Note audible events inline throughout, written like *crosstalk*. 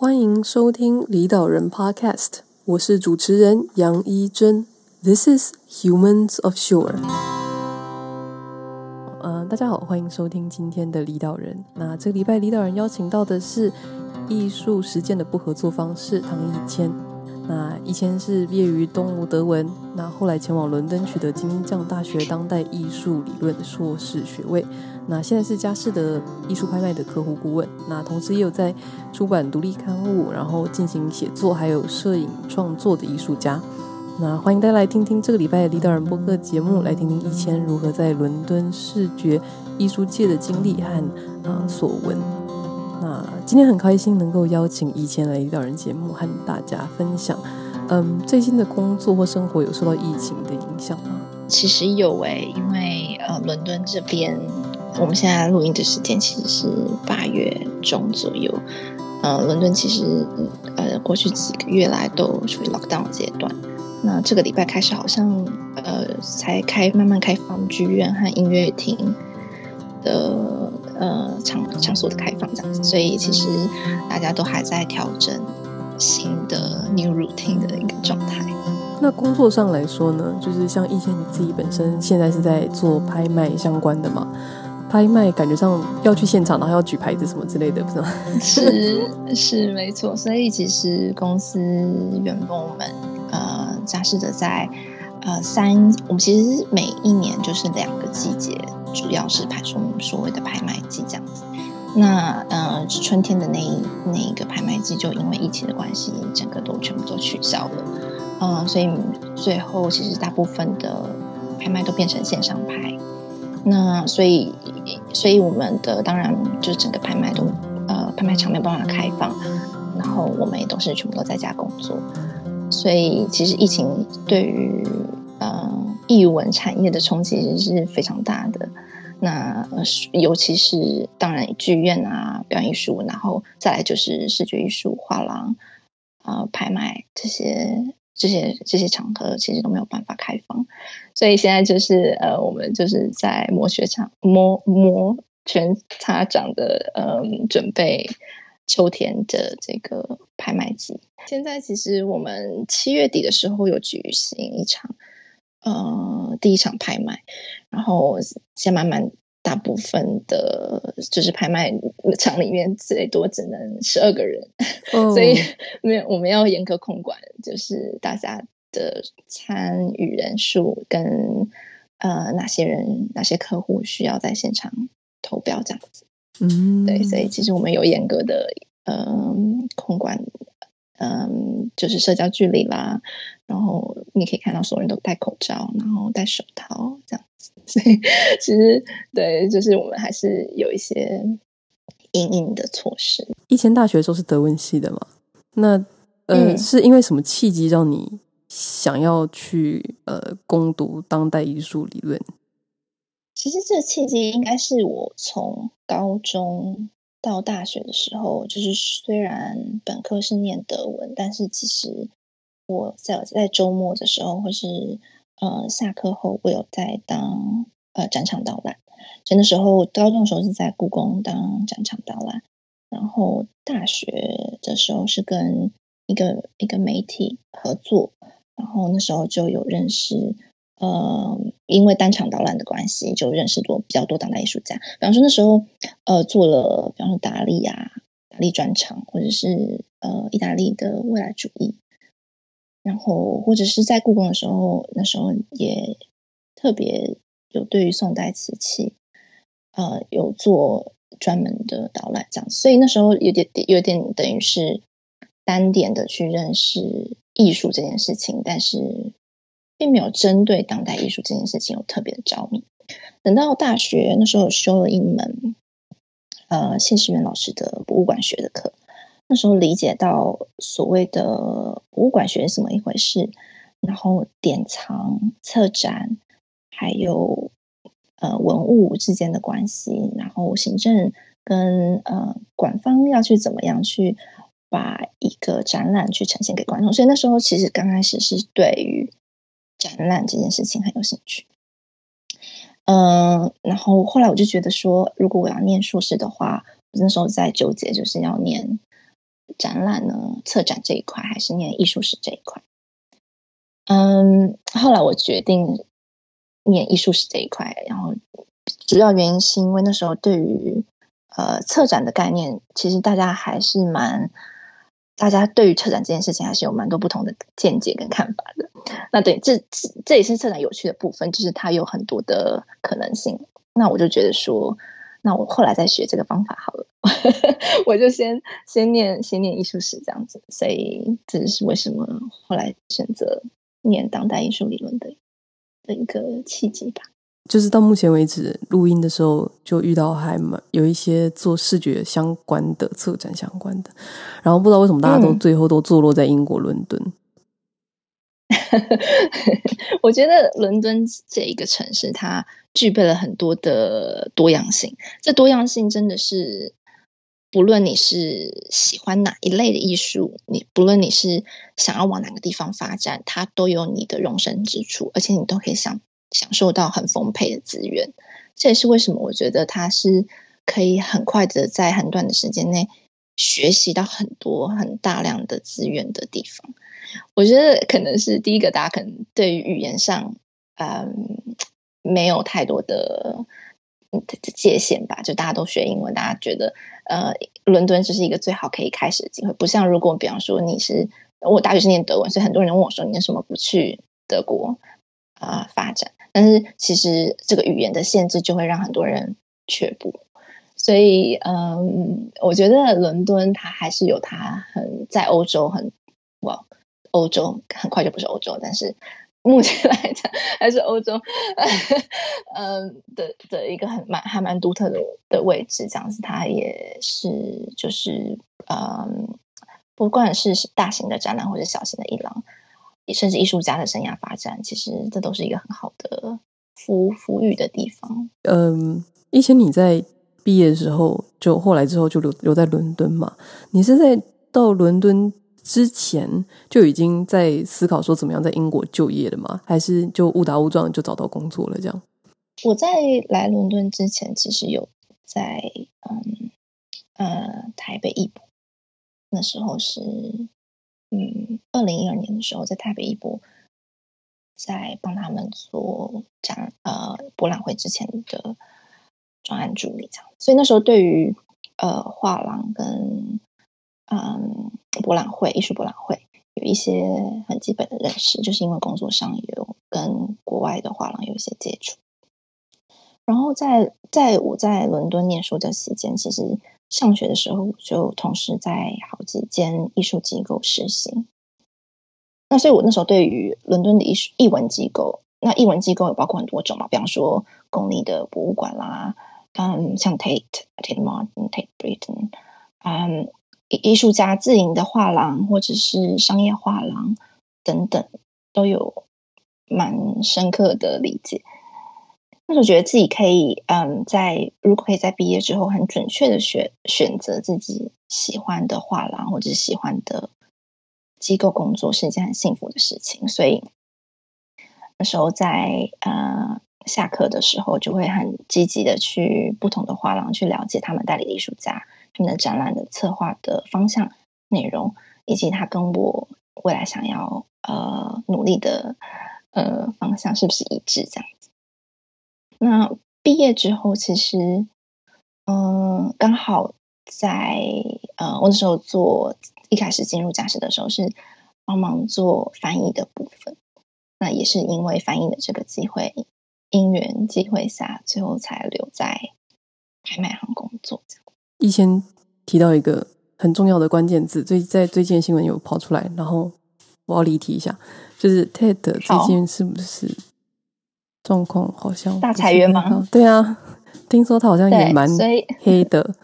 欢迎收听离岛人 Podcast，我是主持人杨一真。This is Humans of Shore。呃，大家好，欢迎收听今天的离岛人。那这个礼拜离岛人邀请到的是艺术实践的不合作方式唐以谦。那以前是毕业于东吴德文，那后来前往伦敦取得金匠大学当代艺术理论硕士学位。那现在是佳士得艺术拍卖的客户顾问。那同时也有在出版独立刊物，然后进行写作，还有摄影创作的艺术家。那欢迎大家来听听这个礼拜的离岛人播客节目，来听听以前如何在伦敦视觉艺术界的经历和啊、所闻。那今天很开心能够邀请以前来离岛人节目和大家分享，嗯，最近的工作或生活有受到疫情的影响吗？其实有诶、因为呃，伦敦这边我们现在录音的时间其实是八月中左右，呃，伦敦其实呃过去几个月来都属于 lockdown 阶段，那这个礼拜开始好像呃才开慢慢开放剧院和音乐厅的。呃，场场所的开放这样子，所以其实大家都还在调整新的 new routine 的一个状态。那工作上来说呢，就是像以谦你自己本身现在是在做拍卖相关的嘛？拍卖感觉上要去现场，然后要举牌子什么之类的，不是吗？*laughs* 是是没错，所以其实公司员工们呃，扎实的在呃三，我们其实每一年就是两个季节。主要是拍出所谓的拍卖季这样子，那呃春天的那一那一个拍卖季就因为疫情的关系，整个都全部都取消了，嗯、呃，所以最后其实大部分的拍卖都变成线上拍，那所以所以我们的当然就是整个拍卖都呃拍卖场没有办法开放，然后我们也都是全部都在家工作，所以其实疫情对于呃。艺文产业的冲击其实是非常大的，那尤其是当然剧院啊、表演艺术，然后再来就是视觉艺术、画廊啊、拍卖这些这些这些场合，其实都没有办法开放，所以现在就是呃，我们就是在摩拳擦摩摩拳擦掌的呃准备秋天的这个拍卖季。现在其实我们七月底的时候有举行一场。呃，第一场拍卖，然后现在慢慢大部分的，就是拍卖场里面最多只能十二个人，oh. 所以 *laughs* 没有我们要严格控管，就是大家的参与人数跟呃哪些人、哪些客户需要在现场投标这样子。嗯，mm. 对，所以其实我们有严格的呃控管。嗯，就是社交距离啦，然后你可以看到所有人都戴口罩，然后戴手套这样子，*laughs* 所以其实对，就是我们还是有一些因应的措施。以前大学的时候是德文系的嘛？那呃，嗯、是因为什么契机让你想要去呃攻读当代艺术理论？其实这个契机应该是我从高中。到大学的时候，就是虽然本科是念德文，但是其实我在在周末的时候，或是呃下课后，我有在当呃展场导览。所以那时候高中的时候是在故宫当展场导览，然后大学的时候是跟一个一个媒体合作，然后那时候就有认识。呃，因为单场导览的关系，就认识多比较多当代艺术家。比方说那时候，呃，做了比方说达利啊，达利专场，或者是呃意大利的未来主义，然后或者是在故宫的时候，那时候也特别有对于宋代瓷器，呃，有做专门的导览这样。所以那时候有点有点等于是单点的去认识艺术这件事情，但是。并没有针对当代艺术这件事情有特别的着迷。等到大学那时候，修了一门呃谢世元老师的博物馆学的课，那时候理解到所谓的博物馆学是怎么一回事，然后典藏、策展，还有呃文物之间的关系，然后行政跟呃馆方要去怎么样去把一个展览去呈现给观众。所以那时候其实刚开始是对于展览这件事情很有兴趣，嗯，然后后来我就觉得说，如果我要念硕士的话，我那时候在纠结，就是要念展览呢？策展这一块还是念艺术史这一块？嗯，后来我决定念艺术史这一块，然后主要原因是因为那时候对于呃策展的概念，其实大家还是蛮，大家对于策展这件事情还是有蛮多不同的见解跟看法的。那对，这这这也是策展有趣的部分，就是它有很多的可能性。那我就觉得说。那我后来再学这个方法好了，*laughs* 我就先先念先念艺术史这样子，所以这是为什么后来选择念当代艺术理论的的一个契机吧。就是到目前为止录音的时候，就遇到还蛮有一些做视觉相关的策展相关的，然后不知道为什么大家都最后都坐落在英国伦敦。嗯 *laughs* 我觉得伦敦这一个城市，它具备了很多的多样性。这多样性真的是，不论你是喜欢哪一类的艺术，你不论你是想要往哪个地方发展，它都有你的容身之处，而且你都可以享享受到很丰沛的资源。这也是为什么我觉得它是可以很快的在很短的时间内学习到很多很大量的资源的地方。我觉得可能是第一个，大家可能对于语言上，嗯，没有太多的界限吧。就大家都学英文，大家觉得，呃，伦敦就是一个最好可以开始的机会。不像如果比方说你是我大学是念德文，所以很多人问我说，你为什么不去德国啊、发展？但是其实这个语言的限制就会让很多人却步。所以，嗯，我觉得伦敦它还是有它很在欧洲很哇。欧洲很快就不是欧洲，但是目前来讲还是欧洲，嗯的的一个很蛮还蛮独特的的位置，这样子，它也是就是嗯，不管是大型的展览或者小型的艺廊，甚至艺术家的生涯发展，其实这都是一个很好的服服务的地方。嗯，以前你在毕业的时候，就后来之后就留留在伦敦嘛？你是在到伦敦之前就已经在思考说怎么样在英国就业了吗？还是就误打误撞就找到工作了？这样？我在来伦敦之前，其实有在嗯呃台北艺博，那时候是嗯二零一二年的时候，在台北艺博在帮他们做展呃博览会之前的专案助理这样，所以那时候对于呃画廊跟嗯，博览会、艺术博览会有一些很基本的认识，就是因为工作上有跟国外的画廊有一些接触。然后在在我在伦敦念书的期间，其实上学的时候就同时在好几间艺术机构实习。那所以，我那时候对于伦敦的艺术艺文机构，那艺文机构有包括很多种嘛，比方说公立的博物馆啦，嗯，像 Tate、Tate Modern、Tate Britain，嗯。艺术家自营的画廊，或者是商业画廊等等，都有蛮深刻的理解。那时候觉得自己可以，嗯，在如果可以在毕业之后很准确的选选择自己喜欢的画廊或者喜欢的机构工作，是一件很幸福的事情。所以那时候在呃下课的时候，就会很积极的去不同的画廊去了解他们代理的艺术家。他们的展览的策划的方向、内容，以及他跟我未来想要呃努力的呃方向是不是一致？这样。那毕业之后，其实嗯、呃，刚好在呃我那时候做一开始进入驾驶的时候，是帮忙做翻译的部分。那也是因为翻译的这个机会，因缘机会下，最后才留在拍卖行工作。以前提到一个很重要的关键字，最在最近新闻有跑出来，然后我要离题一下，就是 Tate 最近是不是状况好像大裁员吗？对啊，听说他好像也蛮黑的，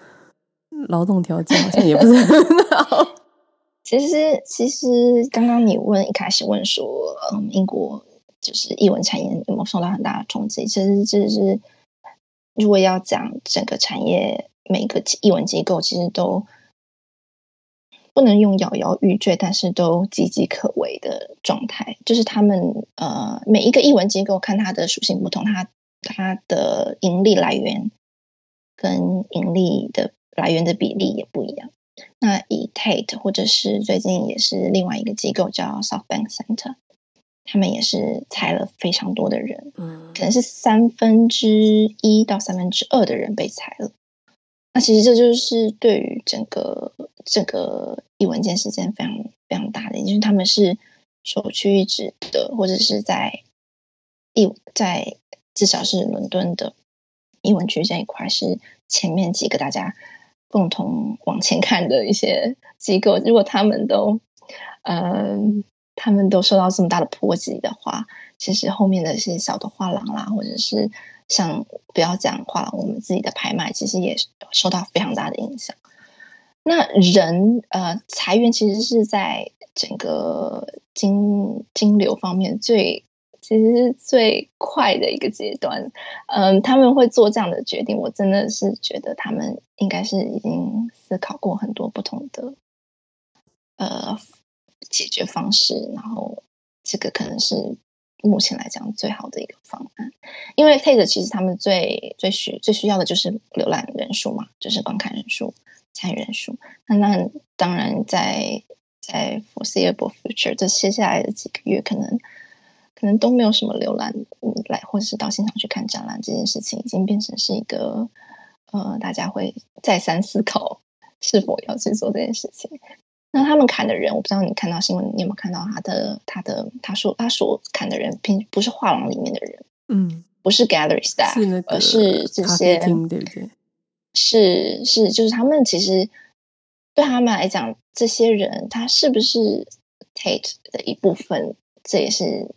劳动条件好像也不是很好。*laughs* 其实，其实刚刚你问一开始问说，嗯，英国就是译文产业有没有受到很大的冲击？其实，就是如果要讲整个产业。每个译文机构其实都不能用摇摇欲坠，但是都岌岌可危的状态。就是他们呃，每一个译文机构看它的属性不同，它它的盈利来源跟盈利的来源的比例也不一样。那以 Tate 或者是最近也是另外一个机构叫 SoftBank Center，他们也是裁了非常多的人，嗯，可能是三分之一到三分之二的人被裁了。那其实这就是对于整个这个艺文件事件非常非常大的，也就是他们是首屈一指的，或者是在艺在至少是伦敦的艺文区这一块是前面几个大家共同往前看的一些机构。如果他们都嗯、呃、他们都受到这么大的波及的话，其实后面的一些小的画廊啦，或者是。像不要讲话，我们自己的拍卖其实也受到非常大的影响。那人呃裁员其实是在整个金金流方面最其实是最快的一个阶段。嗯、他们会做这样的决定，我真的是觉得他们应该是已经思考过很多不同的呃解决方式，然后这个可能是。目前来讲，最好的一个方案，因为 Tate 其实他们最最需最需要的就是浏览人数嘛，就是观看人数、参与人数。那那当然在，在在 foreseeable future 这接下来的几个月，可能可能都没有什么浏览来，或者是到现场去看展览这件事情，已经变成是一个呃，大家会再三思考是否要去做这件事情。那他们砍的人，我不知道你看到新闻，你有没有看到他的他的他说他所砍的人，并不是画廊里面的人，嗯，不是 gallery staff，而是这些，对不对？是是，就是他们其实对他们来讲，这些人他是不是 Tate 的一部分，这也是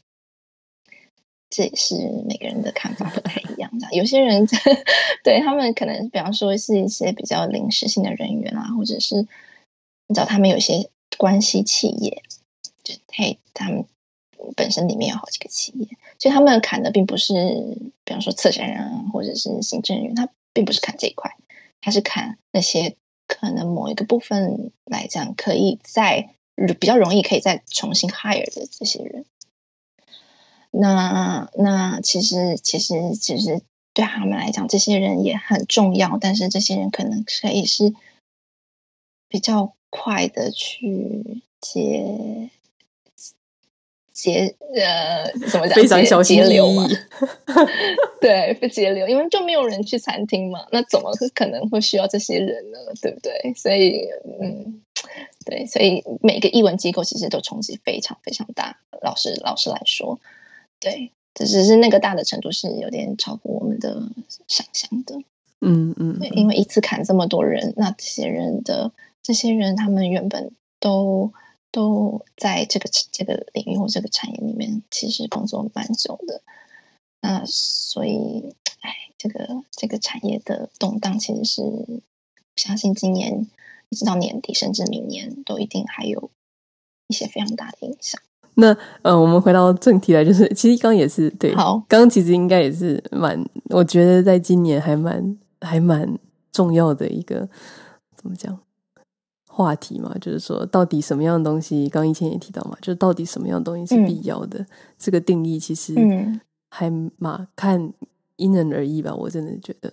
这也是每个人的看法不太一样。这样，有些人 *laughs* 对他们可能，比方说是一些比较临时性的人员啊，或者是。你知道他们有些关系企业，就嘿，他们本身里面有好几个企业，所以他们砍的并不是，比方说策展人啊，或者是行政人员，他并不是砍这一块，他是砍那些可能某一个部分来讲，可以再比较容易可以再重新 hire 的这些人。那那其实其实其实对他们来讲，这些人也很重要，但是这些人可能可以是比较。快的去节节呃怎么讲？非常小心节流嘛，*laughs* 对，不节流，因为就没有人去餐厅嘛，那怎么可能会需要这些人呢？对不对？所以嗯，对，所以每个译文机构其实都冲击非常非常大。老师老师来说，对，只是是那个大的程度是有点超乎我们的想象的。嗯嗯，因为一次砍这么多人，那这些人的。这些人他们原本都都在这个这个领域或这个产业里面，其实工作蛮久的。那所以，哎，这个这个产业的动荡，其实是相信今年一直到年底，甚至明年都一定还有一些非常大的影响。那呃，我们回到正题来，就是其实刚刚也是对，好，刚刚其实应该也是蛮，我觉得在今年还蛮还蛮重要的一个，怎么讲？话题嘛，就是说，到底什么样的东西，刚刚以前也提到嘛，就是到底什么样的东西是必要的？嗯、这个定义其实还蛮看因人而异吧。我真的觉得，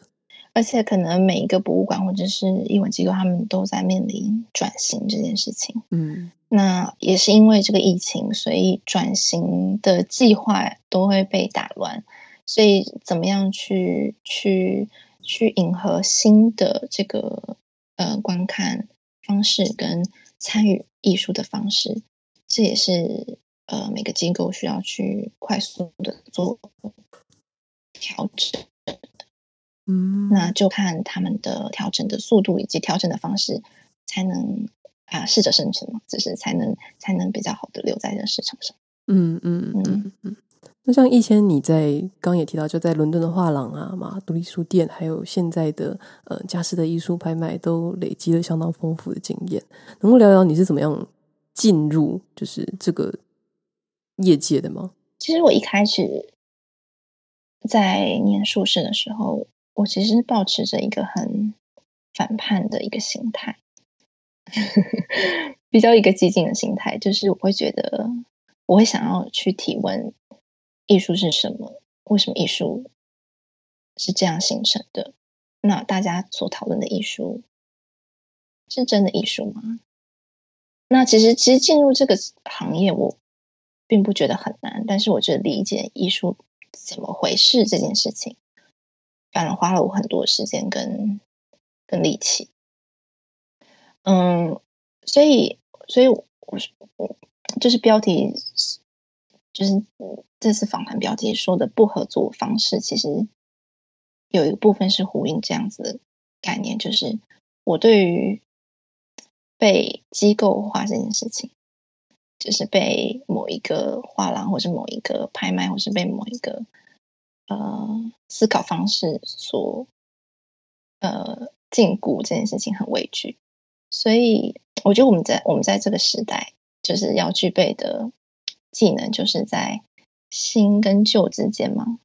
而且可能每一个博物馆或者是艺文机构，他们都在面临转型这件事情。嗯，那也是因为这个疫情，所以转型的计划都会被打乱。所以，怎么样去去去迎合新的这个呃观看？方式跟参与艺术的方式，这也是呃每个机构需要去快速的做调整。嗯，那就看他们的调整的速度以及调整的方式，才能啊适者生存嘛，就是才能才能比较好的留在这市场上。嗯嗯嗯嗯。嗯那像一千，你在刚也提到，就在伦敦的画廊啊嘛，独立书店，还有现在的呃佳士得艺术拍卖，都累积了相当丰富的经验。能够聊聊你是怎么样进入就是这个业界的吗？其实我一开始在念硕士的时候，我其实抱持着一个很反叛的一个心态，*laughs* 比较一个激进的心态，就是我会觉得我会想要去提问。艺术是什么？为什么艺术是这样形成的？那大家所讨论的艺术是真的艺术吗？那其实，其实进入这个行业，我并不觉得很难，但是我觉得理解艺术怎么回事这件事情，反而花了我很多时间跟跟力气。嗯，所以，所以我我就是标题，就是这次访谈标题说的不合作方式，其实有一个部分是呼应这样子的概念，就是我对于被机构化这件事情，就是被某一个画廊，或是某一个拍卖，或是被某一个呃思考方式所呃禁锢这件事情很畏惧。所以，我觉得我们在我们在这个时代，就是要具备的技能，就是在新跟旧之间嘛，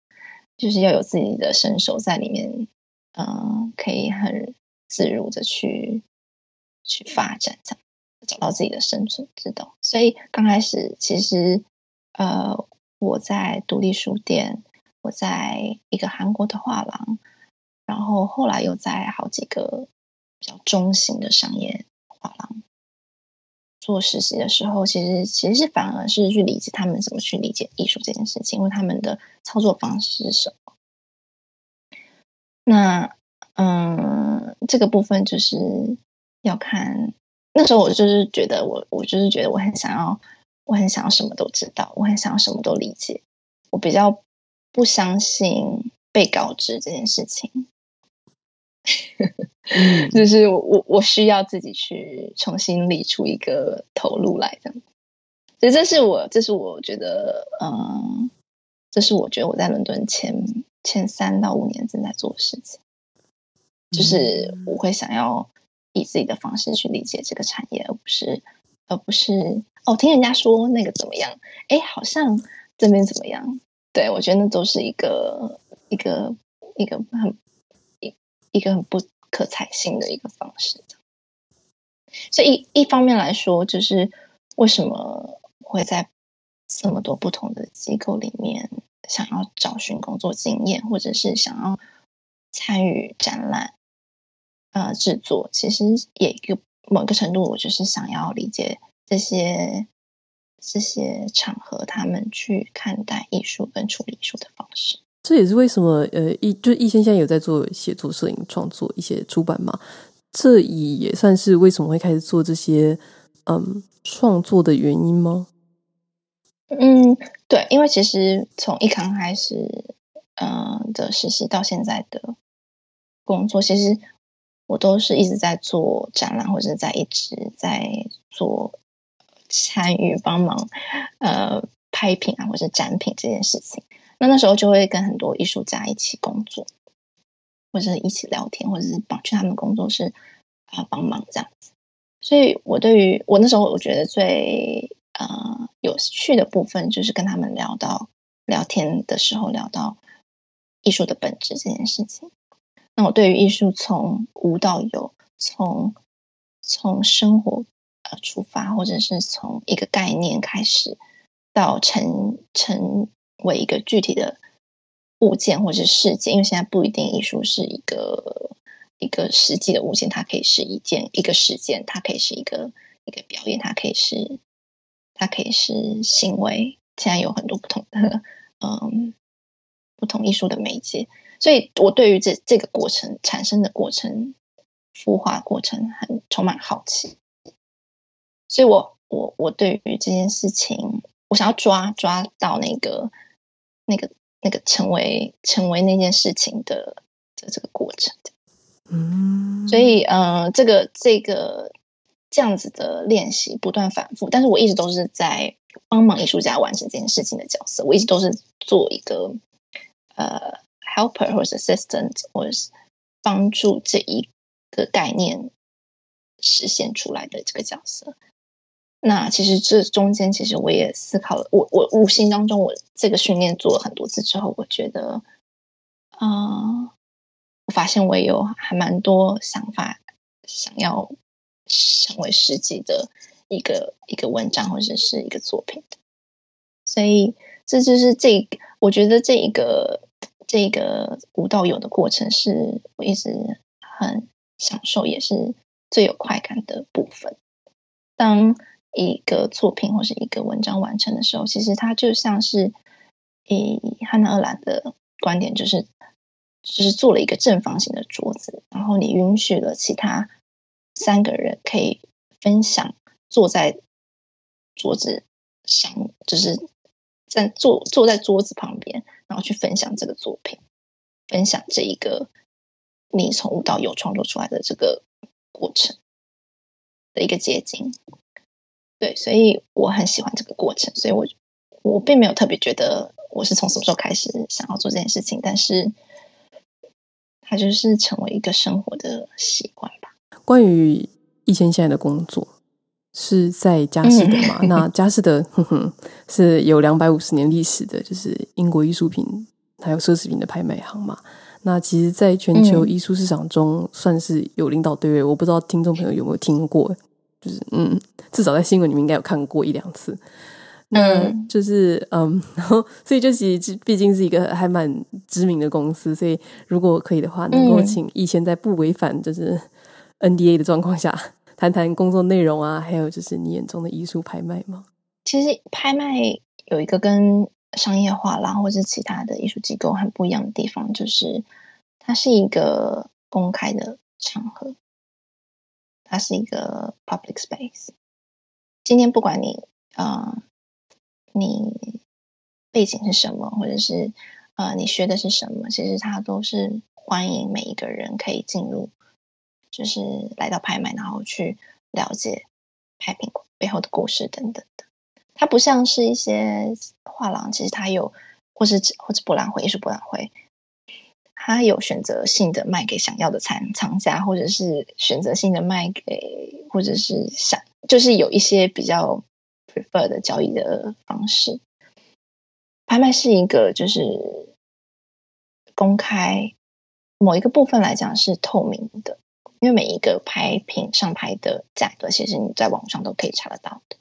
就是要有自己的身手在里面，嗯、呃，可以很自如的去去发展，这样找到自己的生存之道。所以刚开始，其实呃，我在独立书店，我在一个韩国的画廊，然后后来又在好几个。比较中型的商业画廊做实习的时候，其实其实是反而是去理解他们怎么去理解艺术这件事情，因为他们的操作方式是什么。那嗯，这个部分就是要看。那时候我就是觉得我我就是觉得我很想要，我很想要什么都知道，我很想要什么都理解。我比较不相信被告知这件事情。*laughs* 就是我我我需要自己去重新理出一个头路来，这样。所以这是我这是我觉得，嗯，这是我觉得我在伦敦前前三到五年正在做的事情，就是我会想要以自己的方式去理解这个产业，而不是而不是哦，听人家说那个怎么样，哎，好像这边怎么样？对，我觉得那都是一个一个一个很。一个很不可采信的一个方式，所以一一方面来说，就是为什么会在这么多不同的机构里面想要找寻工作经验，或者是想要参与展览，呃，制作，其实也一个某个程度，我就是想要理解这些这些场合，他们去看待艺术跟处理艺术的方式。这也是为什么，呃，一就一千现在有在做写作、摄影创作、一些出版嘛。这也算是为什么会开始做这些，嗯，创作的原因吗？嗯，对，因为其实从一刚开始，嗯、的实习到现在的工作，其实我都是一直在做展览，或者在一直在做参与帮忙，呃，拍品啊，或者展品这件事情。那那时候就会跟很多艺术家一起工作，或者一起聊天，或者是帮去他们工作室啊帮忙这样子。所以我对于我那时候我觉得最呃有趣的部分，就是跟他们聊到聊天的时候聊到艺术的本质这件事情。那我对于艺术从无到有，从从生活呃出发，或者是从一个概念开始到成成。为一个具体的物件或者是事件，因为现在不一定艺术是一个一个实际的物件，它可以是一件一个事件，它可以是一个一个表演，它可以是它可以是行为。现在有很多不同的嗯不同艺术的媒介，所以我对于这这个过程产生的过程孵化过程很充满好奇，所以我我我对于这件事情，我想要抓抓到那个。那个那个成为成为那件事情的的这个过程，嗯，所以呃，这个这个这样子的练习不断反复，但是我一直都是在帮忙艺术家完成这件事情的角色，我一直都是做一个呃 helper 或者 assistant，或者是帮助这一个概念实现出来的这个角色。那其实这中间，其实我也思考了。我我无形当中，我这个训练做了很多次之后，我觉得，啊、呃，我发现我有还蛮多想法，想要成为实际的一个一个文章或者是一个作品。所以这就是这，我觉得这一个这个无到有的过程，是我一直很享受，也是最有快感的部分。当一个作品或是一个文章完成的时候，其实它就像是以汉娜·鄂兰的观点，就是就是做了一个正方形的桌子，然后你允许了其他三个人可以分享坐在桌子上，就是在坐坐在桌子旁边，然后去分享这个作品，分享这一个你从无到有创作出来的这个过程的一个结晶。对，所以我很喜欢这个过程，所以我我并没有特别觉得我是从什么时候开始想要做这件事情，但是它就是成为一个生活的习惯吧。关于一千现在的工作是在佳士得嘛？嗯、*laughs* 那佳士得哼哼是有两百五十年历史的，就是英国艺术品还有奢侈品的拍卖行嘛。那其实，在全球艺术市场中算是有领导地位，我不知道听众朋友有没有听过。就是嗯，至少在新闻里面应该有看过一两次。那就是嗯，然后所以就其实毕竟是一个还蛮知名的公司，所以如果可以的话，能够请易千在不违反就是 NDA 的状况下，谈谈工作内容啊，还有就是你眼中的艺术拍卖吗？其实拍卖有一个跟商业化啦或是其他的艺术机构很不一样的地方，就是它是一个公开的场合。它是一个 public space。今天不管你啊、呃，你背景是什么，或者是呃你学的是什么，其实它都是欢迎每一个人可以进入，就是来到拍卖，然后去了解拍品背后的故事等等的。它不像是一些画廊，其实它有，或是或者博览会、艺术博览会。他有选择性的卖给想要的藏藏家，或者是选择性的卖给，或者是想，就是有一些比较 prefer 的交易的方式。拍卖是一个就是公开，某一个部分来讲是透明的，因为每一个拍品上拍的价格，其实你在网上都可以查得到的。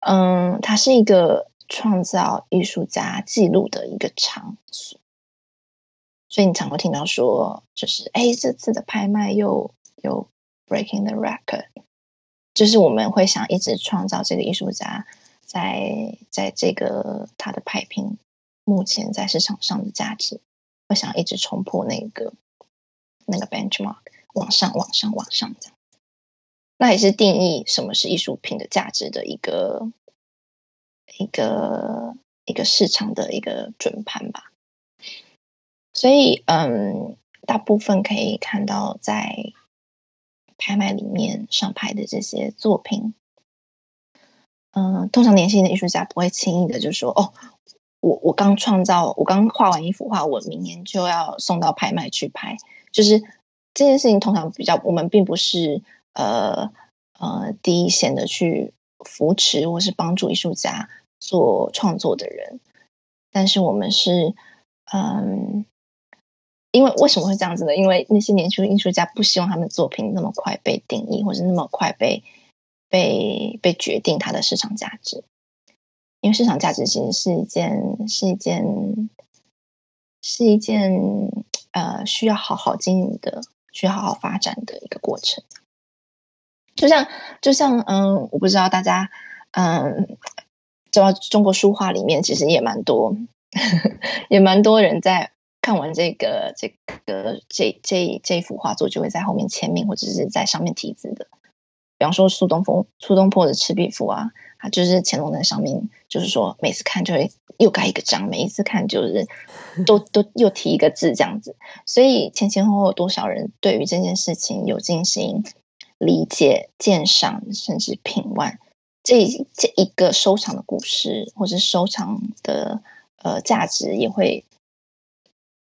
嗯，它是一个创造艺术家记录的一个场所。所以你常会听到说，就是哎，这次的拍卖又有 breaking the record，就是我们会想一直创造这个艺术家在在这个他的拍品目前在市场上的价值，会想一直冲破那个那个 benchmark，往上往上往上这样。那也是定义什么是艺术品的价值的一个一个一个市场的一个准盘吧。所以，嗯，大部分可以看到在拍卖里面上拍的这些作品，嗯，通常年轻的艺术家不会轻易的就说：“哦，我我刚创造，我刚画完一幅画，我明年就要送到拍卖去拍。”就是这件事情通常比较，我们并不是呃呃第一线的去扶持或是帮助艺术家做创作的人，但是我们是嗯。因为为什么会这样子呢？因为那些年轻艺术家不希望他们作品那么快被定义，或者那么快被被被决定它的市场价值。因为市场价值其实是一件是一件是一件呃需要好好经营的、需要好好发展的一个过程。就像就像嗯，我不知道大家嗯，知道中国书画里面其实也蛮多 *laughs* 也蛮多人在。看完这个这个这这这幅画作，就会在后面签名或者是在上面题字的。比方说苏东坡苏东坡的《赤壁赋》啊，他就是乾隆在上面，就是说每次看就会又盖一个章，每一次看就是 *laughs* 都都又提一个字这样子。所以前前后后多少人对于这件事情有进行理解、鉴赏，甚至品玩，这这一个收藏的故事或者收藏的呃价值也会。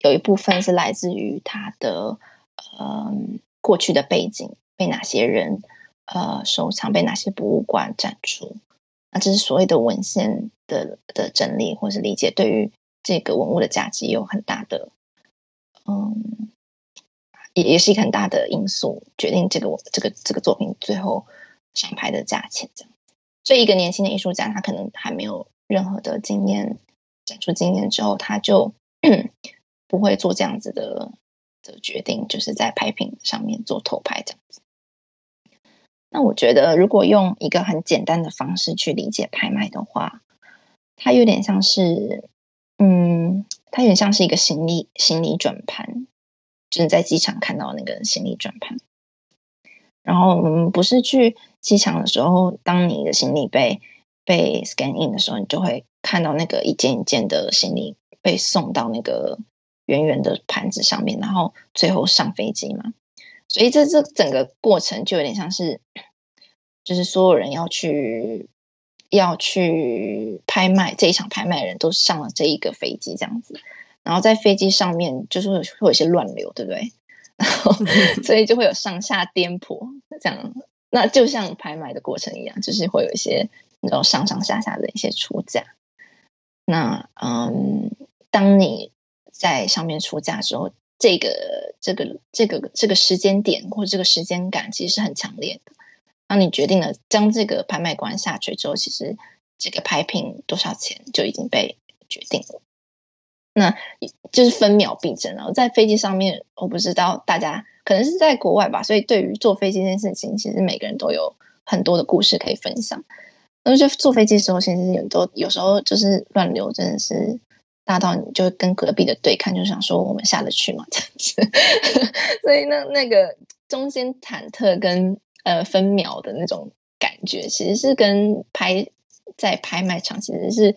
有一部分是来自于他的呃过去的背景，被哪些人呃收藏，被哪些博物馆展出。那这是所谓的文献的的整理或是理解，对于这个文物的价值有很大的嗯，也也是一个很大的因素，决定这个这个这个作品最后上拍的价钱这样。所以，一个年轻的艺术家，他可能还没有任何的经验，展出经验之后，他就。不会做这样子的的决定，就是在拍品上面做偷拍这样子。那我觉得，如果用一个很简单的方式去理解拍卖的话，它有点像是，嗯，它有点像是一个行李行李转盘，就是在机场看到那个行李转盘。然后我们不是去机场的时候，当你的行李被被 scan in 的时候，你就会看到那个一件一件的行李被送到那个圆圆的盘子上面，然后最后上飞机嘛。所以这这整个过程就有点像是，*clears throat* 就是所有人要去要去拍卖这一场拍卖的人都上了这一个飞机这样子，然后在飞机上面就是会会有一些乱流，对不对？*laughs* 然后所以就会有上下颠簸这样，那就像拍卖的过程一样，就是会有一些那种上上下下的一些出价。那嗯，当你在上面出价之后，这个这个这个这个时间点或这个时间感其实是很强烈的。当你决定了将这个拍卖官下去之后，其实这个拍品多少钱就已经被决定了。那就是分秒必争了。在飞机上面，我不知道大家可能是在国外吧，所以对于坐飞机这件事情，其实每个人都有很多的故事可以分享。那就坐飞机的时候，其实有都有时候就是乱流，真的是。大到你就跟隔壁的对看，就想说我们下得去吗？*laughs* 这样子，所以那那个中间忐忑跟呃分秒的那种感觉，其实是跟拍在拍卖场，其实是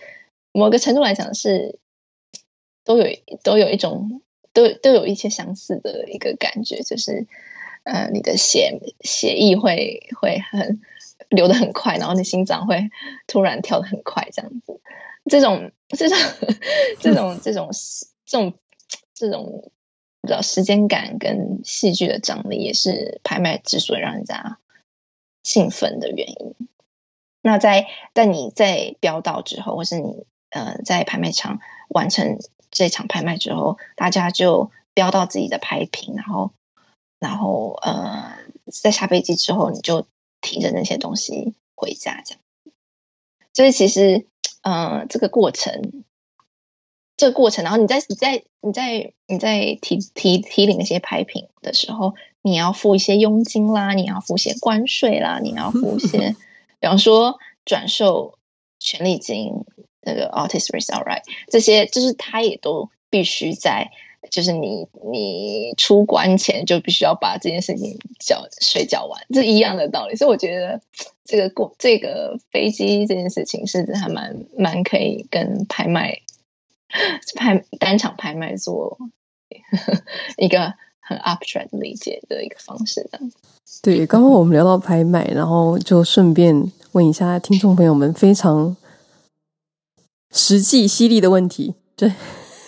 某个程度来讲是都有都有一种都都有一些相似的一个感觉，就是呃你的血血液会会很流得很快，然后你心脏会突然跳得很快，这样子。这种这种这种这种这种这种比较时间感跟戏剧的张力，也是拍卖之所以让人家兴奋的原因。那在在你在标到之后，或是你呃在拍卖场完成这场拍卖之后，大家就标到自己的拍品，然后然后呃在下飞机之后，你就提着那些东西回家，这样。所以其实。呃，这个过程，这个过程，然后你在你在你在你在提提提领那些拍品的时候，你要付一些佣金啦，你要付一些关税啦，你要付一些，*laughs* 比方说转售权利金，那个 artist resale right，这些就是他也都必须在。就是你，你出关前就必须要把这件事情缴水缴完，这一样的道理。所以我觉得这个过这个飞机这件事情是还蛮蛮可以跟拍卖拍单场拍卖做 *laughs* 一个很 abstract 理解的一个方式。这样对，刚刚我们聊到拍卖，然后就顺便问一下听众朋友们非常实际犀利的问题。对，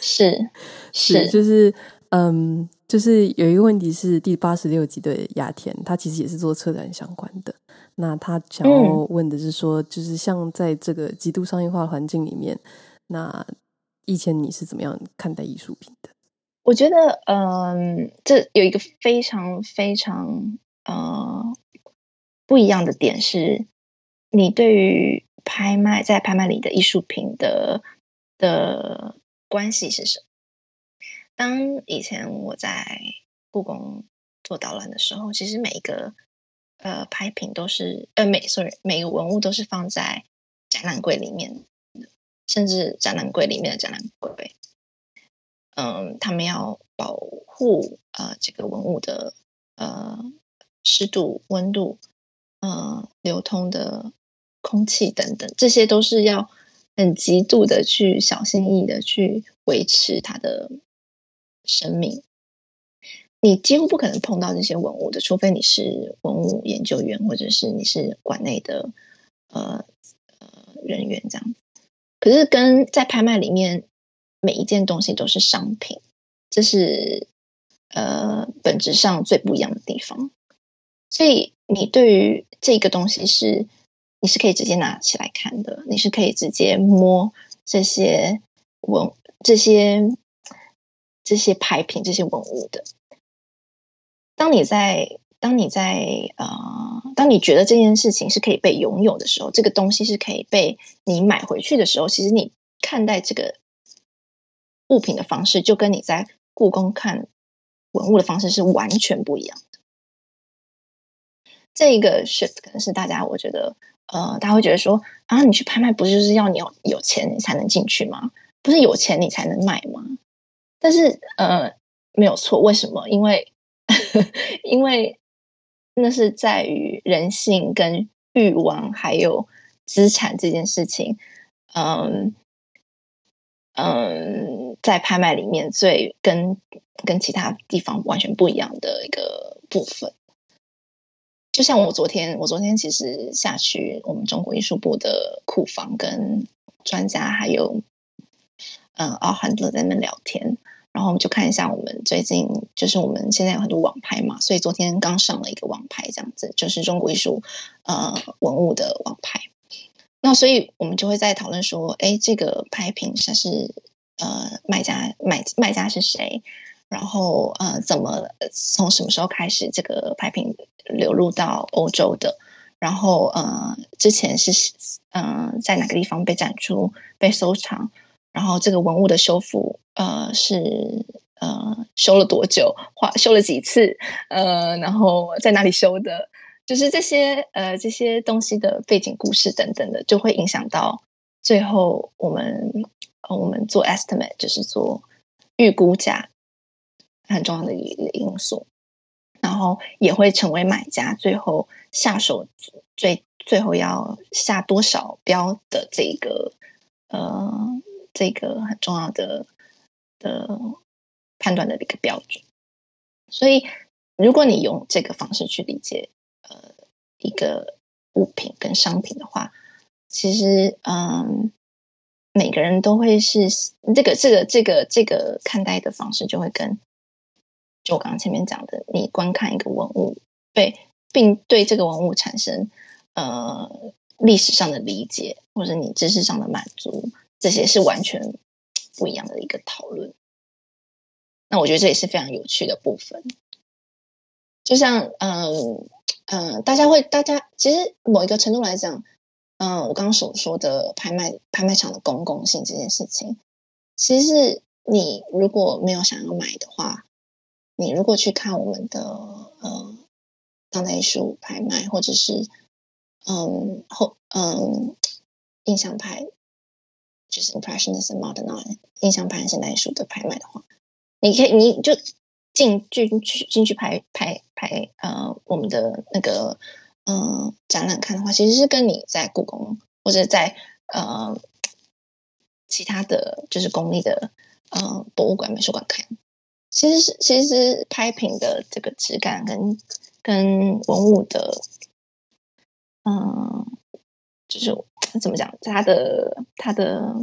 是。是，就是，嗯，就是有一个问题是第八十六集的雅田，他其实也是做车展相关的。那他想要问的是说，嗯、就是像在这个极度商业化的环境里面，那以前你是怎么样看待艺术品的？我觉得，嗯，这有一个非常非常呃不一样的点是，你对于拍卖在拍卖里的艺术品的的关系是什么？当以前我在故宫做导览的时候，其实每一个呃拍品都是呃每 sorry 每个文物都是放在展览柜里面，甚至展览柜里面的展览柜，嗯，他们要保护呃这个文物的呃湿度、温度、呃流通的空气等等，这些都是要很极度的去小心翼翼的去维持它的。生命，你几乎不可能碰到这些文物的，除非你是文物研究员，或者是你是馆内的呃呃人员这样。可是跟在拍卖里面，每一件东西都是商品，这是呃本质上最不一样的地方。所以你对于这个东西是你是可以直接拿起来看的，你是可以直接摸这些文这些。这些拍品、这些文物的，当你在当你在呃，当你觉得这件事情是可以被拥有的时候，这个东西是可以被你买回去的时候，其实你看待这个物品的方式，就跟你在故宫看文物的方式是完全不一样的。这一个 shift 可能是大家我觉得，呃，大家会觉得说啊，你去拍卖不就是要你有有钱你才能进去吗？不是有钱你才能卖吗？但是呃，没有错，为什么？因为 *laughs* 因为那是在于人性跟欲望还有资产这件事情，嗯。嗯，在拍卖里面最跟跟其他地方完全不一样的一个部分，就像我昨天，我昨天其实下去我们中国艺术部的库房，跟专家还有嗯奥汉德在那聊天，然后我们就看一下我们最近就是我们现在有很多网拍嘛，所以昨天刚上了一个网拍，这样子就是中国艺术呃文物的网拍。那所以，我们就会在讨论说，哎，这个拍品它是呃卖家买卖家是谁？然后呃，怎么从什么时候开始这个拍品流入到欧洲的？然后呃，之前是嗯、在哪个地方被展出、被收藏？然后这个文物的修复呃是呃修了多久？花修了几次？呃，然后在哪里修的？就是这些呃这些东西的背景故事等等的，就会影响到最后我们呃我们做 estimate，就是做预估价很重要的一个因素，然后也会成为买家最后下手最最后要下多少标的这个呃这个很重要的的判断的一个标准。所以如果你用这个方式去理解。呃，一个物品跟商品的话，其实嗯，每个人都会是这个这个这个这个看待的方式，就会跟就我刚刚前面讲的，你观看一个文物，对，并对这个文物产生呃历史上的理解，或者你知识上的满足，这些是完全不一样的一个讨论。那我觉得这也是非常有趣的部分，就像嗯。嗯，大家会，大家其实某一个程度来讲，嗯，我刚刚所说的拍卖拍卖场的公共性这件事情，其实是你如果没有想要买的话，你如果去看我们的呃当代艺术拍卖，或者是嗯后嗯印象派，就是 Impressionist and Modern Art 印象派现代艺术的拍卖的话，你可以你就。进进去进去拍拍拍呃，我们的那个嗯、呃、展览看的话，其实是跟你在故宫或者在呃其他的就是公立的呃博物馆、美术馆看，其实是其实拍品的这个质感跟跟文物的嗯、就是怎么讲，它的它的。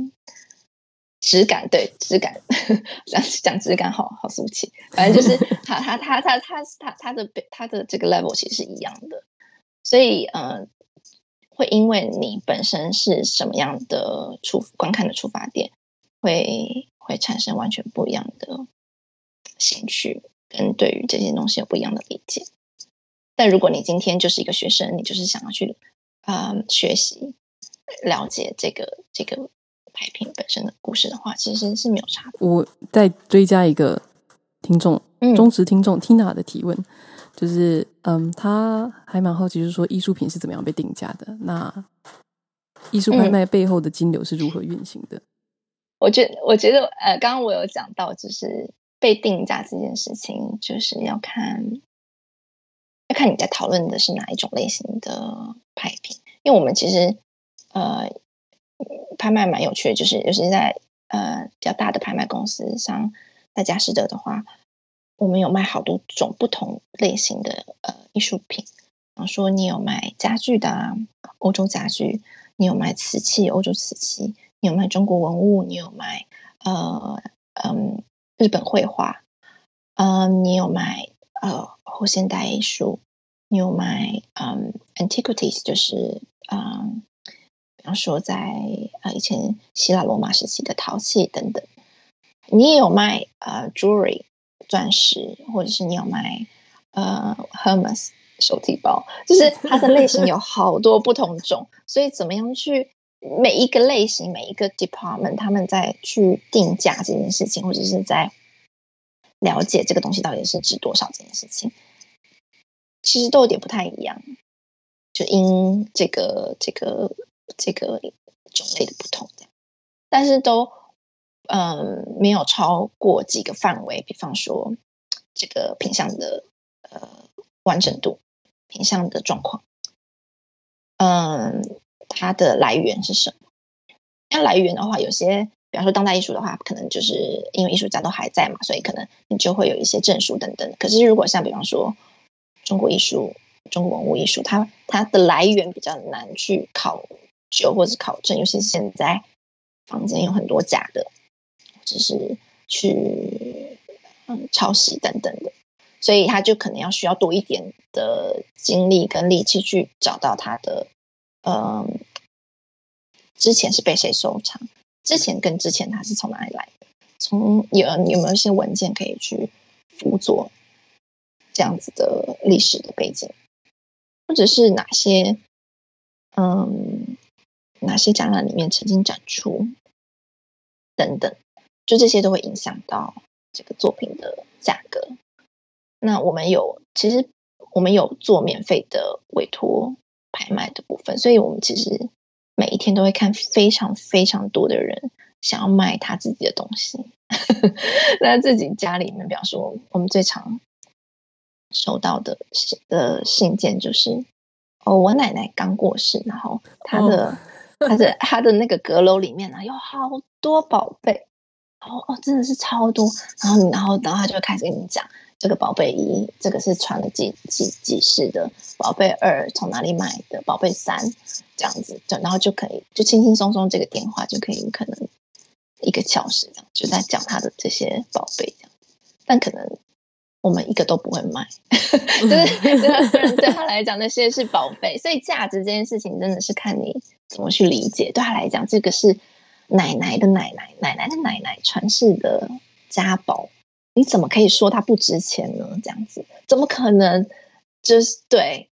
质感对质感，*laughs* 讲讲质感好好俗气，反正就是他他他他他他他的他的这个 level 其实是一样的，所以呃，会因为你本身是什么样的出观看的出发点，会会产生完全不一样的兴趣，跟对于这些东西有不一样的理解。但如果你今天就是一个学生，你就是想要去啊、呃、学习了解这个这个。拍品本身的故事的话，其实是没有差的。我再追加一个听众，嗯、忠实听众 Tina 的提问，就是嗯，他还蛮好奇，就是说艺术品是怎么样被定价的？那艺术拍卖背后的金流是如何运行的？嗯、*laughs* 我觉得，我觉得，呃，刚刚我有讲到，就是被定价这件事情，就是要看看你在讨论的是哪一种类型的拍品，因为我们其实呃。拍卖蛮有趣的，就是尤其是在呃比较大的拍卖公司，像在佳士得的话，我们有卖好多种不同类型的呃艺术品。比方说，你有卖家具的啊，欧洲家具；你有卖瓷器，欧洲瓷器；你有卖中国文物；你有卖呃嗯日本绘画；呃你有卖呃后现代艺术；你有卖嗯 antiquities，就是嗯。比方说在，在呃以前希腊罗马时期的陶器等等，你也有卖呃 jewelry 钻石，或者是你有卖呃 Hermes 手提包，就是它的类型有好多不同种，所以怎么样去每一个类型每一个 department 他们在去定价这件事情，或者是在了解这个东西到底是值多少这件事情，其实都有点不太一样，就因这个这个这个种类的不同，但是都嗯没有超过几个范围，比方说这个品相的呃完整度、品相的状况，嗯，它的来源是什么？那来源的话，有些。比方说当代艺术的话，可能就是因为艺术家都还在嘛，所以可能你就会有一些证书等等。可是如果像比方说中国艺术、中国文物艺术，它它的来源比较难去考究或者考证，尤其是现在坊间有很多假的，只是去嗯抄袭等等的，所以他就可能要需要多一点的精力跟力气去找到它的嗯之前是被谁收藏。之前跟之前，它是从哪里来的？从有有没有一些文件可以去辅佐这样子的历史的背景，或者是哪些嗯哪些展览里面曾经展出等等，就这些都会影响到这个作品的价格。那我们有其实我们有做免费的委托拍卖的部分，所以我们其实。每一天都会看非常非常多的人想要卖他自己的东西，*laughs* 那自己家里面，比方说我们最常收到的信的信件就是，哦，我奶奶刚过世，然后她的她的她的那个阁楼里面呢有好多宝贝，哦哦，真的是超多，然后然后然后他就开始跟你讲。这个宝贝一，这个是传了几几几世的；宝贝二从哪里买的？宝贝三这样子，就然后就可以就轻轻松松这个电话就可以可能一个小时这样就在讲他的这些宝贝这样，但可能我们一个都不会卖，*laughs* *laughs* 就是 *laughs* 对对他来讲那些是宝贝，所以价值这件事情真的是看你怎么去理解。对他来讲，这个是奶奶的奶奶奶奶的奶奶传世的家宝。你怎么可以说它不值钱呢？这样子怎么可能？就是对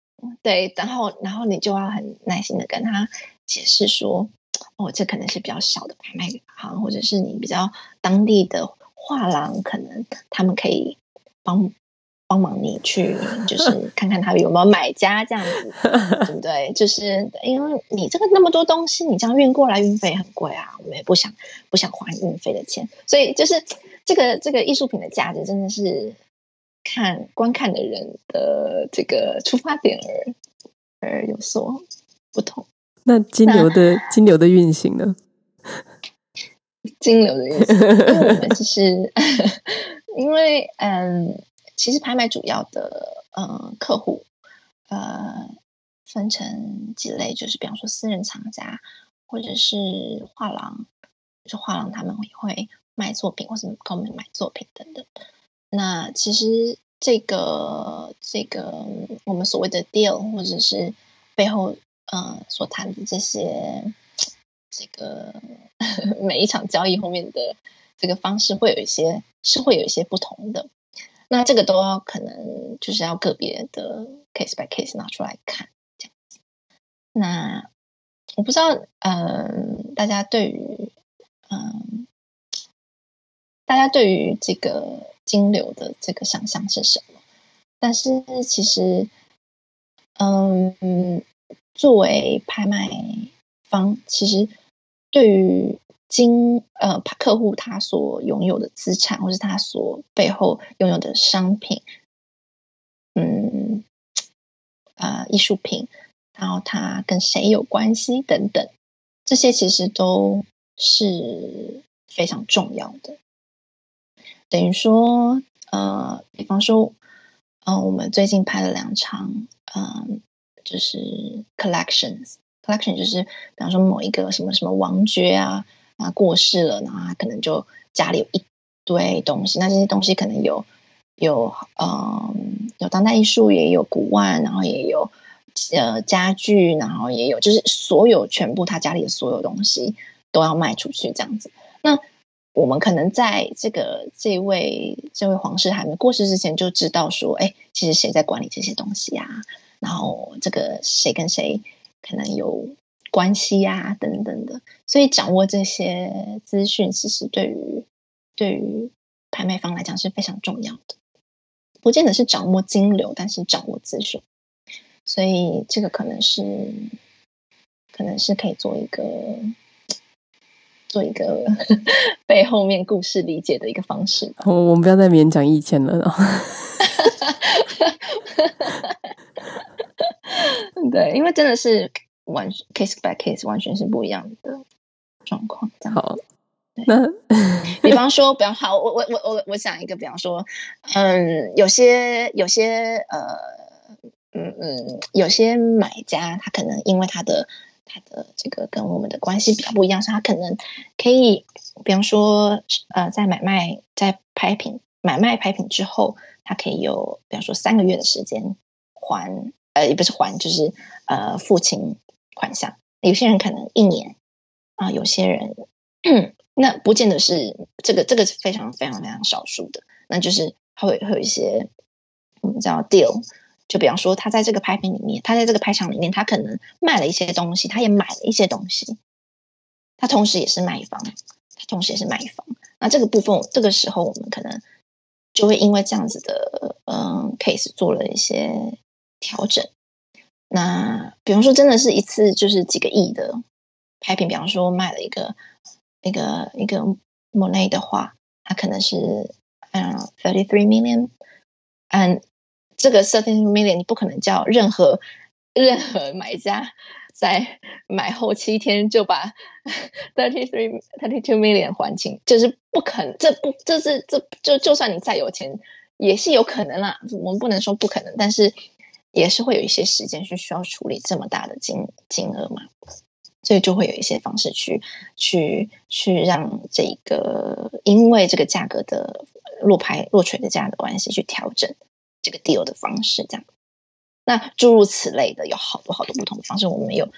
对，然后然后你就要很耐心的跟他解释说，哦，这可能是比较小的拍卖行，或者是你比较当地的画廊，可能他们可以帮帮忙你去，就是 *laughs* 看看他有没有买家这样子，对不对？就是因为你这个那么多东西，你这样运过来，运费很贵啊，我们也不想不想花运费的钱，所以就是。这个这个艺术品的价值真的是看观看的人的这个出发点而而有所不同。那金牛的金牛的运行呢？*laughs* 金牛的运行，因为我们其实 *laughs* 因为嗯，其实拍卖主要的嗯客户呃分成几类，就是比方说私人藏家或者是画廊，就画廊他们也会。卖作品，或是跟我们买作品等等。那其实这个这个我们所谓的 deal，或者是背后嗯所谈的这些这个 *laughs* 每一场交易后面的这个方式，会有一些是会有一些不同的。那这个都要可能就是要个别的 case by case 拿出来看这样子。那我不知道嗯，大家对于嗯。大家对于这个金流的这个想象是什么？但是其实，嗯，作为拍卖方，其实对于经呃客户他所拥有的资产，或是他所背后拥有的商品，嗯，啊、呃，艺术品，然后他跟谁有关系等等，这些其实都是非常重要的。等于说，呃，比方说，嗯、呃，我们最近拍了两场，嗯、就是 collections，collection 就是，比方说某一个什么什么王爵啊啊过世了，然后可能就家里有一堆东西，那这些东西可能有有嗯、有当代艺术，也有古玩，然后也有呃家具，然后也有就是所有全部他家里的所有东西都要卖出去这样子，那。我们可能在这个这位这位皇室还没过世之前就知道说，哎，其实谁在管理这些东西呀？然后这个谁跟谁可能有关系呀？等等的。所以掌握这些资讯，其实对于对于拍卖方来讲是非常重要的。不见得是掌握金流，但是掌握资讯，所以这个可能是，可能是可以做一个，做一个 *laughs* 被后面故事理解的一个方式吧。我我们不要再勉强一千了。*laughs* 对，因为真的是完 case by case，完全是不一样的状况。这样好。那比方说，比方好，我我我我我想一个，比方说，嗯，有些有些呃，嗯嗯，有些买家他可能因为他的他的这个跟我们的关系比较不一样，所以他可能可以，比方说，呃，在买卖在拍品买卖拍品之后，他可以有比方说三个月的时间还，呃，也不是还，就是呃付清款项。有些人可能一年啊，有些人。那不见得是这个，这个是非常非常非常少数的。那就是他会会有一些我们叫 deal，就比方说他在这个拍品里面，他在这个拍场里面，他可能卖了一些东西，他也买了一些东西，他同时也是卖方，他同时也是卖方。那这个部分，这个时候我们可能就会因为这样子的嗯 case 做了一些调整。那比方说，真的是一次就是几个亿的拍品，比方说卖了一个。一个一个 Monet 的话，它可能是嗯 thirty three million，嗯，这个 thirty three million 你不可能叫任何 *laughs* 任何买家在买后七天就把 thirty three thirty two million 还清，就是不可能，这不这是这就就算你再有钱也是有可能啦，我们不能说不可能，但是也是会有一些时间是需要处理这么大的金金额嘛。所以就会有一些方式去去去让这个，因为这个价格的落拍落锤的这样的关系，去调整这个 deal 的方式，这样。那诸如此类的，有好多好多不同的方式。我们有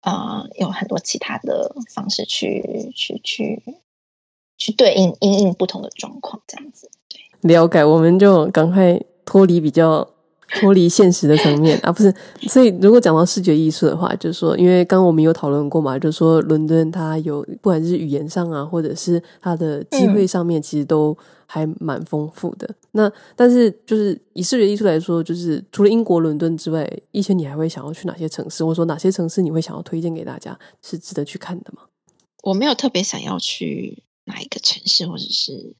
啊、有很多其他的方式去去去去对应因应不同的状况，这样子。对，了解，我们就赶快脱离比较。脱离现实的层面 *laughs* 啊，不是，所以如果讲到视觉艺术的话，就是说，因为刚刚我们有讨论过嘛，就是说伦敦它有不管是语言上啊，或者是它的机会上面，其实都还蛮丰富的。嗯、那但是就是以视觉艺术来说，就是除了英国伦敦之外，一些你还会想要去哪些城市？或者说哪些城市你会想要推荐给大家是值得去看的吗？我没有特别想要去哪一个城市，或者是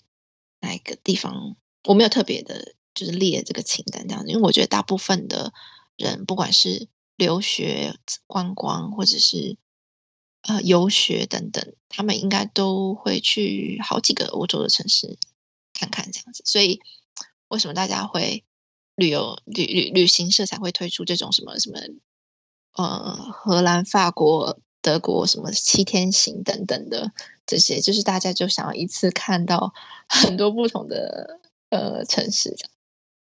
哪一个地方，我没有特别的。就是列这个清单这样子，因为我觉得大部分的人，不管是留学、观光，或者是呃游学等等，他们应该都会去好几个欧洲的城市看看这样子。所以，为什么大家会旅游旅旅旅行社才会推出这种什么什么呃荷兰、法国、德国什么七天行等等的这些，就是大家就想要一次看到很多不同的呃城市这样。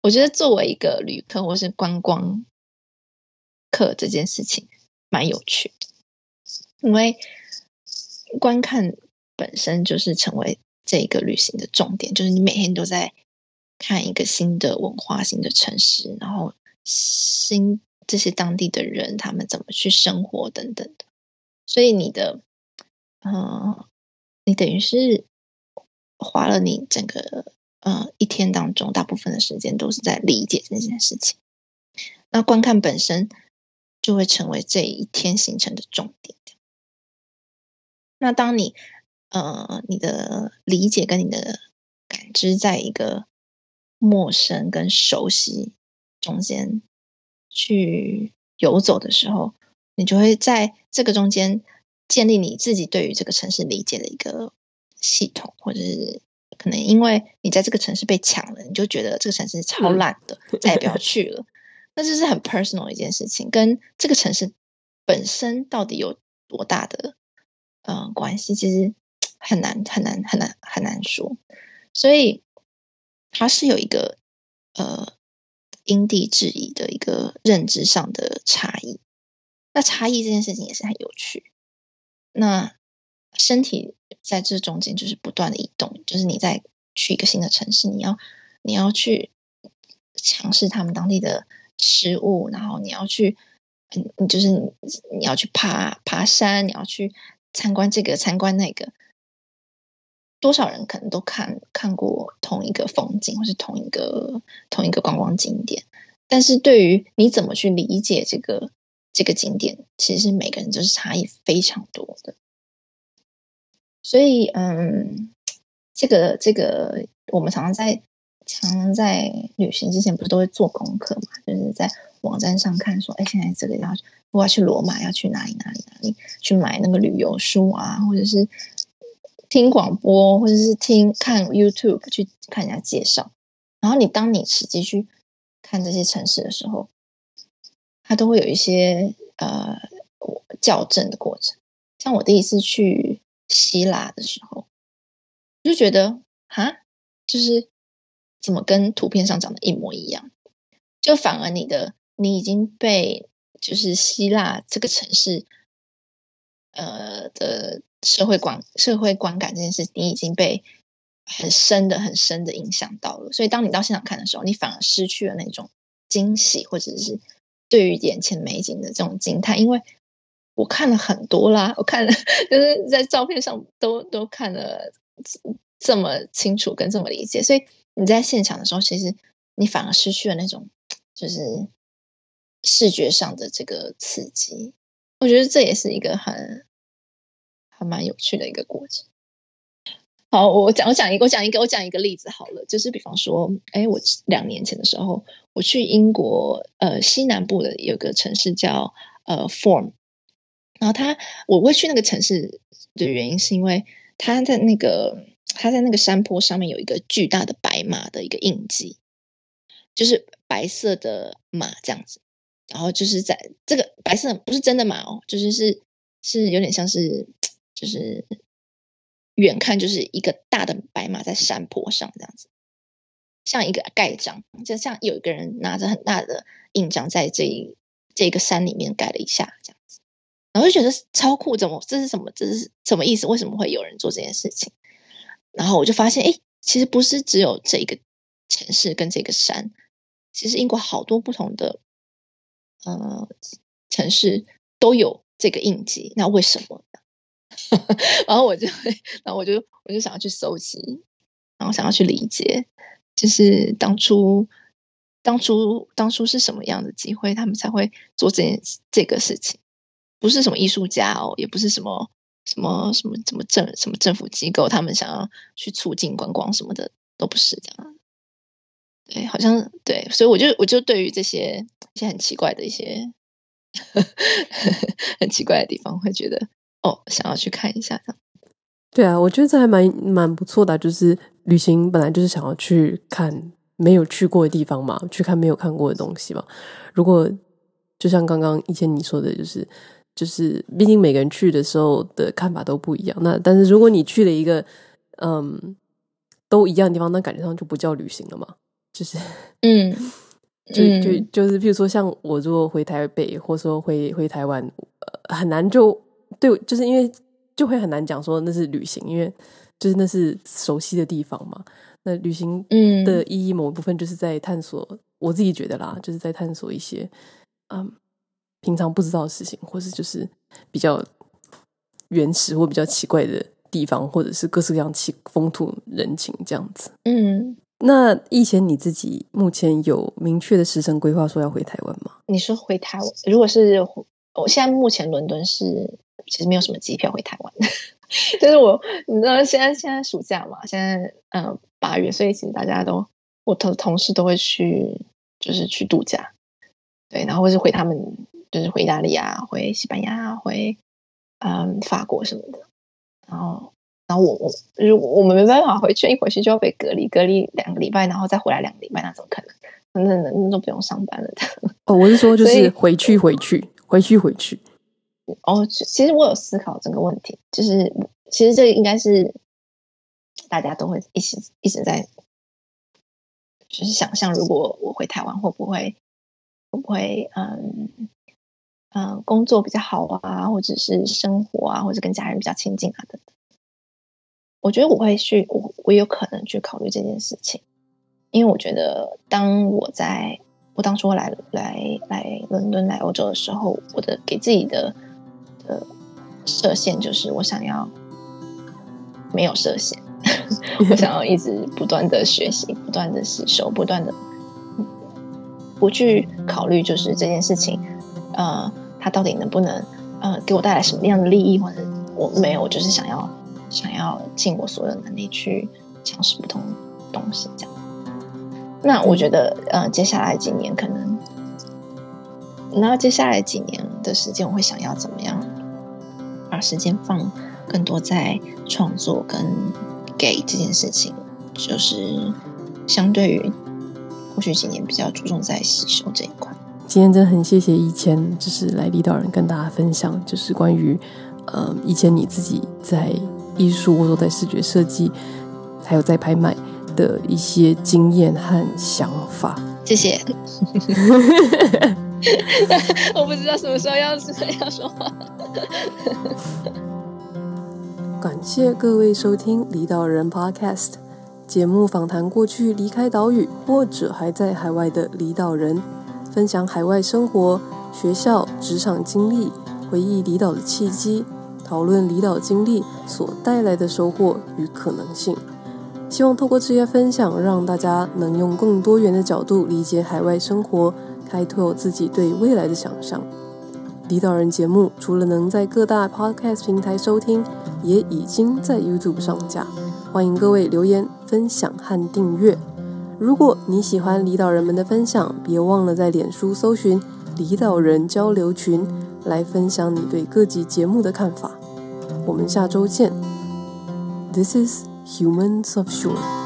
我觉得作为一个旅客或是观光客这件事情蛮有趣的，因为观看本身就是成为这一个旅行的重点，就是你每天都在看一个新的文化、新的城市，然后新这些当地的人他们怎么去生活等等的，所以你的嗯，你等于是花了你整个。呃，一天当中，大部分的时间都是在理解这件事情。那观看本身就会成为这一天行程的重点。那当你呃，你的理解跟你的感知在一个陌生跟熟悉中间去游走的时候，你就会在这个中间建立你自己对于这个城市理解的一个系统，或者是。可能因为你在这个城市被抢了，你就觉得这个城市超烂的，嗯、再也不要去了。*laughs* 那这是很 personal 的一件事情，跟这个城市本身到底有多大的嗯、呃、关系，其实很难很难很难很难说。所以它是有一个呃因地制宜的一个认知上的差异。那差异这件事情也是很有趣。那身体。在这中间就是不断的移动，就是你在去一个新的城市，你要你要去尝试他们当地的食物，然后你要去，嗯，就是你要去爬爬山，你要去参观这个参观那个，多少人可能都看看过同一个风景，或是同一个同一个观光景点，但是对于你怎么去理解这个这个景点，其实每个人就是差异非常多的。所以，嗯，这个这个，我们常常在常常在旅行之前，不是都会做功课嘛？就是在网站上看，说，哎，现在这个要我要去罗马，要去哪里哪里哪里去买那个旅游书啊，或者是。听广播，或者是听看 YouTube 去看人家介绍，然后你当你实际去看这些城市的时候，它都会有一些呃校正的过程。像我第一次去希腊的时候，就觉得哈，就是怎么跟图片上长得一模一样，就反而你的你已经被就是希腊这个城市呃的。社会观社会观感这件事，你已经被很深的、很深的影响到了。所以，当你到现场看的时候，你反而失去了那种惊喜，或者是对于眼前美景的这种惊叹。因为我看了很多啦，我看了就是在照片上都都看了这么清楚跟这么理解，所以你在现场的时候，其实你反而失去了那种就是视觉上的这个刺激。我觉得这也是一个很。还蛮有趣的一个过程。好，我讲我讲一个我讲一个我讲一个例子好了，就是比方说，哎，我两年前的时候，我去英国呃西南部的有个城市叫呃 Form，然后他我会去那个城市的原因是因为他在那个他在那个山坡上面有一个巨大的白马的一个印记，就是白色的马这样子，然后就是在这个白色不是真的马哦，就是是是有点像是。就是远看就是一个大的白马在山坡上这样子，像一个盖章，就像有一个人拿着很大的印章在这一这个山里面盖了一下这样，然后就觉得超酷，怎么这是什么？这是什么意思？为什么会有人做这件事情？然后我就发现，哎，其实不是只有这个城市跟这个山，其实英国好多不同的呃城市都有这个印记，那为什么？*laughs* 然后我就，然后我就，我就想要去搜集，然后想要去理解，就是当初，当初，当初是什么样的机会，他们才会做这件这个事情？不是什么艺术家哦，也不是什么什么什么什么政什么政府机构，他们想要去促进观光什么的，都不是这样。对，好像对，所以我就我就对于这些一些很奇怪的一些 *laughs* 很奇怪的地方，会觉得。哦，想要去看一下这样。对啊，我觉得这还蛮蛮不错的。就是旅行本来就是想要去看没有去过的地方嘛，去看没有看过的东西嘛。如果就像刚刚以前你说的，就是就是，毕竟每个人去的时候的看法都不一样。那但是如果你去了一个嗯都一样的地方，那感觉上就不叫旅行了嘛。就是嗯，就就就是，譬如说像我如果回台北，或者说回回台湾，呃，很难就。对，就是因为就会很难讲说那是旅行，因为就是那是熟悉的地方嘛。那旅行的意义某一部分就是在探索，嗯、我自己觉得啦，就是在探索一些嗯平常不知道的事情，或是就是比较原始或比较奇怪的地方，或者是各式各样奇风土人情这样子。嗯，那以前你自己目前有明确的时程规划说要回台湾吗？你说回台湾，如果是我现在目前伦敦是。其实没有什么机票回台湾，*laughs* 就是我，你知道现在现在暑假嘛，现在嗯八月，所以其实大家都我同同事都会去，就是去度假，对，然后或是回他们，就是回意大利啊，回西班牙，回嗯法国什么的，然后然后我我就是我们没办法回去，一回去就要被隔离，隔离两个礼拜，然后再回来两个礼拜，那怎么可能？那那那都不用上班了的。哦，我是说 *laughs* 就是回去回去回去回去。哦，其实我有思考这个问题，就是其实这应该是大家都会一直一直在，就是想象如果我回台湾会不会会不会嗯嗯工作比较好啊，或者是生活啊，或者跟家人比较亲近啊等等。我觉得我会去，我我有可能去考虑这件事情，因为我觉得当我在我当初来来来伦敦来欧洲的时候，我的给自己的。的设限就是我想要没有设限，*laughs* 我想要一直不断的学习，不断的吸收，不断的不去考虑，就是这件事情，呃，它到底能不能呃给我带来什么样的利益，或者我没有，我就是想要想要尽我所有能力去尝试不同东西，这样。那我觉得，呃，接下来几年可能，那接下来几年的时间，我会想要怎么样把时间放更多在创作跟给这件事情，就是相对于过去几年比较注重在吸收这一块。今天真的很谢谢以前，就是来领导人跟大家分享，就是关于呃以前你自己在艺术或者在视觉设计，还有在拍卖。的一些经验和想法，谢谢。*laughs* 我不知道什么时候要要说话。感谢各位收听《离岛人 Podcast》节目，访谈过去离开岛屿或者还在海外的离岛人，分享海外生活、学校、职场经历，回忆离岛的契机，讨论离岛经历所带来的收获与可能性。希望透过这些分享，让大家能用更多元的角度理解海外生活，开拓自己对未来的想象。离岛人节目除了能在各大 Podcast 平台收听，也已经在 YouTube 上架。欢迎各位留言、分享和订阅。如果你喜欢李导人们的分享，别忘了在脸书搜寻“李导人交流群”来分享你对各集节目的看法。我们下周见。This is. Humans of Shore